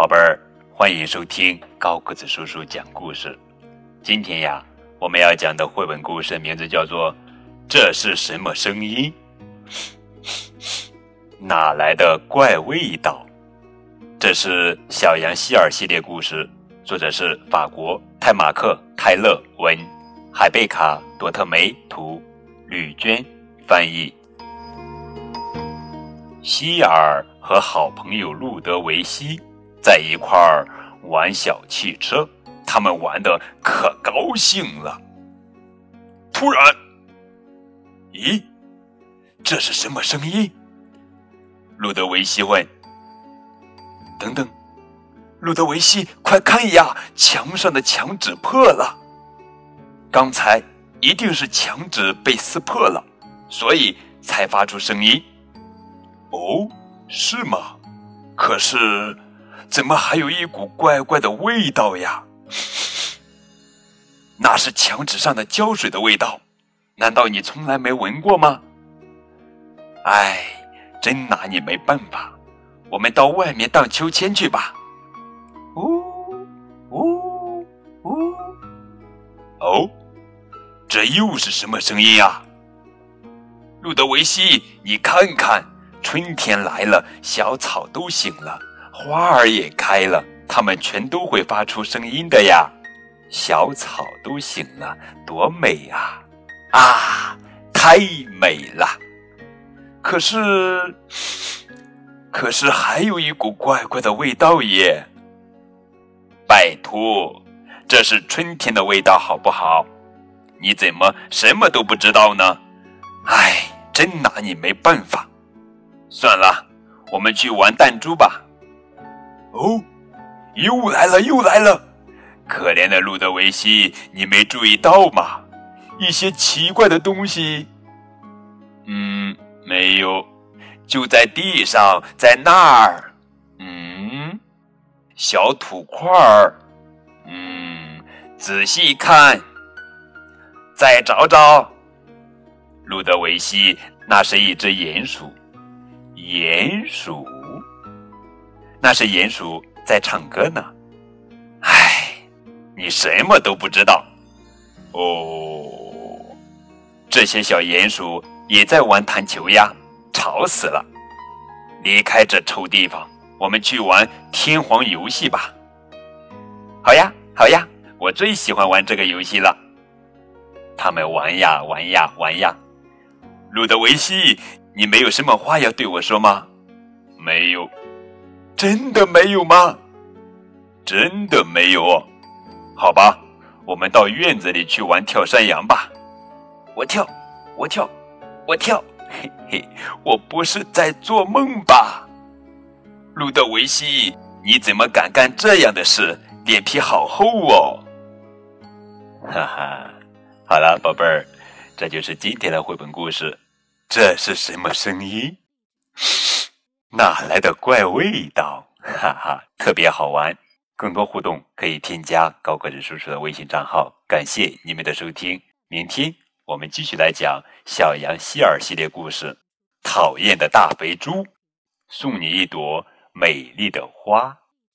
宝贝儿，欢迎收听高个子叔叔讲故事。今天呀，我们要讲的绘本故事名字叫做《这是什么声音？哪来的怪味道？》这是小羊希尔系列故事，作者是法国泰马克·泰勒文，海贝卡·多特梅图，吕娟翻译。希尔和好朋友路德维希在一块儿玩小汽车，他们玩的可高兴了。突然，咦，这是什么声音？路德维希问。等等，路德维希，快看呀，墙上的墙纸破了。刚才一定是墙纸被撕破了，所以才发出声音。哦，是吗？可是，怎么还有一股怪怪的味道呀？那是墙纸上的胶水的味道，难道你从来没闻过吗？哎，真拿你没办法。我们到外面荡秋千去吧。呜呜呜！哦，这又是什么声音呀？路德维希，你看看。春天来了，小草都醒了，花儿也开了，它们全都会发出声音的呀。小草都醒了，多美啊！啊，太美了。可是，可是还有一股怪怪的味道耶。拜托，这是春天的味道，好不好？你怎么什么都不知道呢？唉，真拿你没办法。算了，我们去玩弹珠吧。哦，又来了，又来了！可怜的路德维希，你没注意到吗？一些奇怪的东西。嗯，没有，就在地上，在那儿。嗯，小土块儿。嗯，仔细看，再找找。路德维希，那是一只鼹鼠。鼹鼠，那是鼹鼠在唱歌呢。唉，你什么都不知道。哦，这些小鼹鼠也在玩弹球呀，吵死了！离开这臭地方，我们去玩天皇游戏吧。好呀，好呀，我最喜欢玩这个游戏了。他们玩呀玩呀玩呀，路德维希。你没有什么话要对我说吗？没有，真的没有吗？真的没有。好吧，我们到院子里去玩跳山羊吧。我跳，我跳，我跳。嘿嘿，我不是在做梦吧？路德维希，你怎么敢干这样的事？脸皮好厚哦！哈哈，好了，宝贝儿，这就是今天的绘本故事。这是什么声音？哪来的怪味道？哈哈，特别好玩。更多互动可以添加高个子叔叔的微信账号。感谢你们的收听，明天我们继续来讲小羊希尔系列故事。讨厌的大肥猪，送你一朵美丽的花。